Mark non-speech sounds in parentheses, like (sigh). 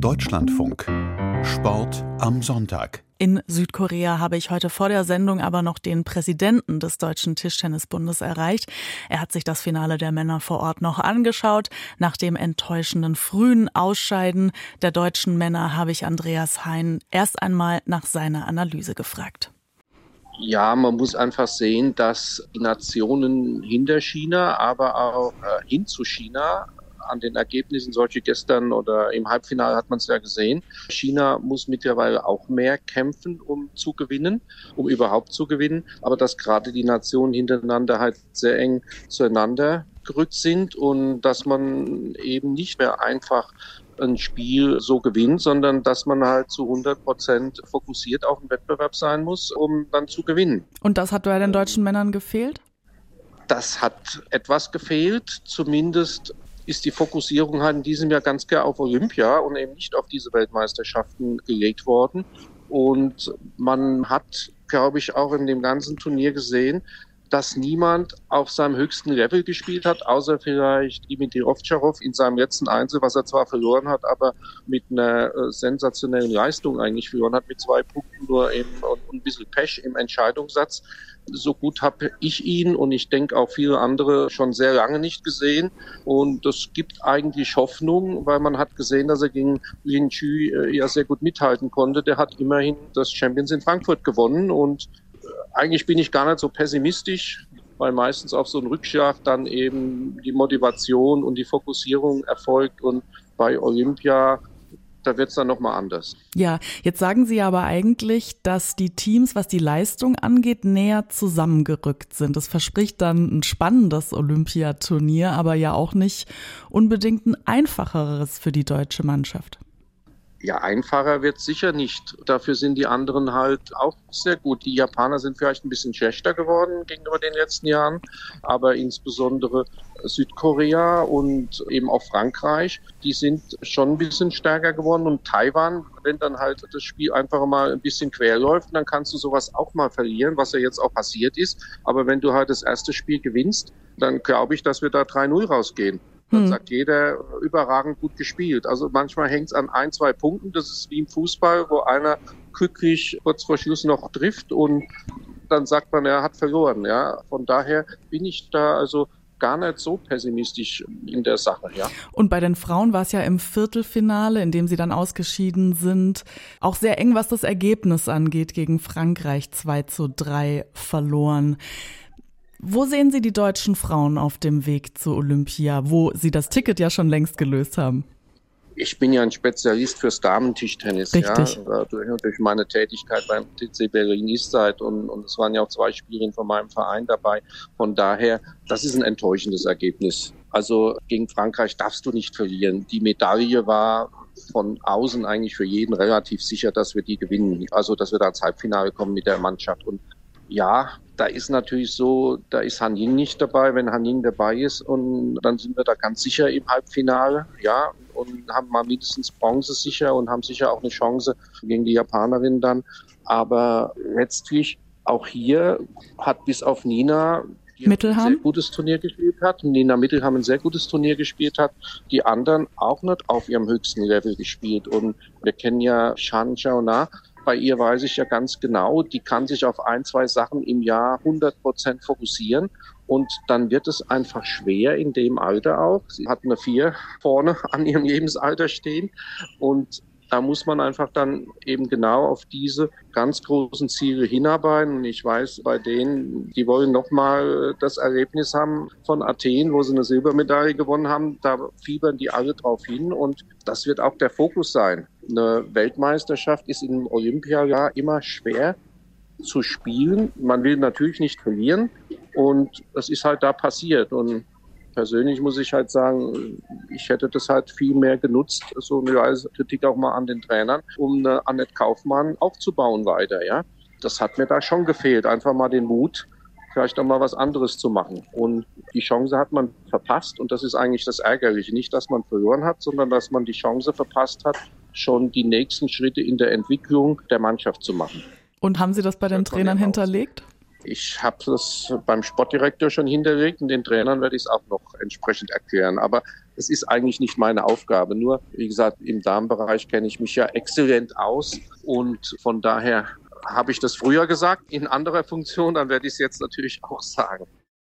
Deutschlandfunk. Sport am Sonntag. In Südkorea habe ich heute vor der Sendung aber noch den Präsidenten des Deutschen Tischtennisbundes erreicht. Er hat sich das Finale der Männer vor Ort noch angeschaut. Nach dem enttäuschenden frühen Ausscheiden der deutschen Männer habe ich Andreas Hein erst einmal nach seiner Analyse gefragt. Ja, man muss einfach sehen, dass die Nationen hinter China, aber auch äh, hin zu China an den Ergebnissen, solche gestern oder im Halbfinale hat man es ja gesehen. China muss mittlerweile auch mehr kämpfen, um zu gewinnen, um überhaupt zu gewinnen. Aber dass gerade die Nationen hintereinander halt sehr eng zueinander gerückt sind und dass man eben nicht mehr einfach ein Spiel so gewinnt, sondern dass man halt zu 100 Prozent fokussiert auf den Wettbewerb sein muss, um dann zu gewinnen. Und das hat bei den deutschen Männern gefehlt? Das hat etwas gefehlt, zumindest ist die Fokussierung halt in diesem Jahr ganz klar auf Olympia und eben nicht auf diese Weltmeisterschaften gelegt worden. Und man hat, glaube ich, auch in dem ganzen Turnier gesehen, dass niemand auf seinem höchsten Level gespielt hat, außer vielleicht Dimitri Ovtcharov in seinem letzten Einzel, was er zwar verloren hat, aber mit einer äh, sensationellen Leistung eigentlich verloren hat, mit zwei Punkten nur und ein bisschen Pech im Entscheidungssatz. So gut habe ich ihn und ich denke auch viele andere schon sehr lange nicht gesehen. Und das gibt eigentlich Hoffnung, weil man hat gesehen, dass er gegen Lin Chu äh, ja sehr gut mithalten konnte. Der hat immerhin das Champions in Frankfurt gewonnen und eigentlich bin ich gar nicht so pessimistisch, weil meistens auf so einen Rückschlag dann eben die Motivation und die Fokussierung erfolgt und bei Olympia da wird es dann nochmal anders. Ja, jetzt sagen Sie aber eigentlich, dass die Teams, was die Leistung angeht, näher zusammengerückt sind. Das verspricht dann ein spannendes Olympiaturnier, aber ja auch nicht unbedingt ein einfacheres für die deutsche Mannschaft. Ja, einfacher wird sicher nicht. Dafür sind die anderen halt auch sehr gut. Die Japaner sind vielleicht ein bisschen schlechter geworden gegenüber den letzten Jahren, aber insbesondere Südkorea und eben auch Frankreich, die sind schon ein bisschen stärker geworden. Und Taiwan, wenn dann halt das Spiel einfach mal ein bisschen quer läuft, dann kannst du sowas auch mal verlieren, was ja jetzt auch passiert ist. Aber wenn du halt das erste Spiel gewinnst, dann glaube ich, dass wir da 3-0 rausgehen. Dann hm. sagt jeder, überragend gut gespielt. Also manchmal hängt es an ein, zwei Punkten. Das ist wie im Fußball, wo einer glücklich kurz vor Schluss noch trifft und dann sagt man, er hat verloren. Ja, von daher bin ich da also gar nicht so pessimistisch in der Sache, ja. Und bei den Frauen war es ja im Viertelfinale, in dem sie dann ausgeschieden sind, auch sehr eng, was das Ergebnis angeht, gegen Frankreich 2 zu 3 verloren. Wo sehen Sie die deutschen Frauen auf dem Weg zur Olympia, wo Sie das Ticket ja schon längst gelöst haben? Ich bin ja ein Spezialist fürs Damentischtennis, Richtig. ja, durch, durch meine Tätigkeit beim TC Berlin Eastside und, und es waren ja auch zwei Spielerinnen von meinem Verein dabei. Von daher, das ist ein enttäuschendes Ergebnis. Also gegen Frankreich darfst du nicht verlieren. Die Medaille war von außen eigentlich für jeden relativ sicher, dass wir die gewinnen. Also, dass wir da ins Halbfinale kommen mit der Mannschaft. Und ja, da ist natürlich so, da ist Han Ying nicht dabei. Wenn Han Ying dabei ist, und dann sind wir da ganz sicher im Halbfinale, ja, und haben mal mindestens Bronze sicher und haben sicher auch eine Chance gegen die Japanerin dann. Aber letztlich auch hier hat bis auf Nina die Mittelham. ein sehr gutes Turnier gespielt hat. Nina Mittelham ein sehr gutes Turnier gespielt hat. Die anderen auch nicht auf ihrem höchsten Level gespielt. Und wir kennen ja Shan Xiaona, bei ihr weiß ich ja ganz genau, die kann sich auf ein, zwei Sachen im Jahr 100 Prozent fokussieren. Und dann wird es einfach schwer in dem Alter auch. Sie hat eine Vier vorne (laughs) an ihrem Lebensalter stehen. Und da muss man einfach dann eben genau auf diese ganz großen Ziele hinarbeiten. Und ich weiß, bei denen, die wollen nochmal das Erlebnis haben von Athen, wo sie eine Silbermedaille gewonnen haben, da fiebern die alle drauf hin. Und das wird auch der Fokus sein. Eine Weltmeisterschaft ist im Olympiajahr immer schwer zu spielen. Man will natürlich nicht verlieren. Und das ist halt da passiert. Und persönlich muss ich halt sagen, ich hätte das halt viel mehr genutzt, so eine Kritik auch mal an den Trainern, um eine Annette Kaufmann aufzubauen weiter, ja. Das hat mir da schon gefehlt, einfach mal den Mut, vielleicht auch mal was anderes zu machen. Und die Chance hat man verpasst und das ist eigentlich das Ärgerliche. Nicht, dass man verloren hat, sondern dass man die Chance verpasst hat, schon die nächsten Schritte in der Entwicklung der Mannschaft zu machen. Und haben Sie das bei den Trainern hinterlegt? Ich habe das beim Sportdirektor schon hinterlegt und den Trainern werde ich es auch noch entsprechend erklären. Aber es ist eigentlich nicht meine Aufgabe. Nur, wie gesagt, im Darmbereich kenne ich mich ja exzellent aus und von daher habe ich das früher gesagt in anderer Funktion, dann werde ich es jetzt natürlich auch sagen.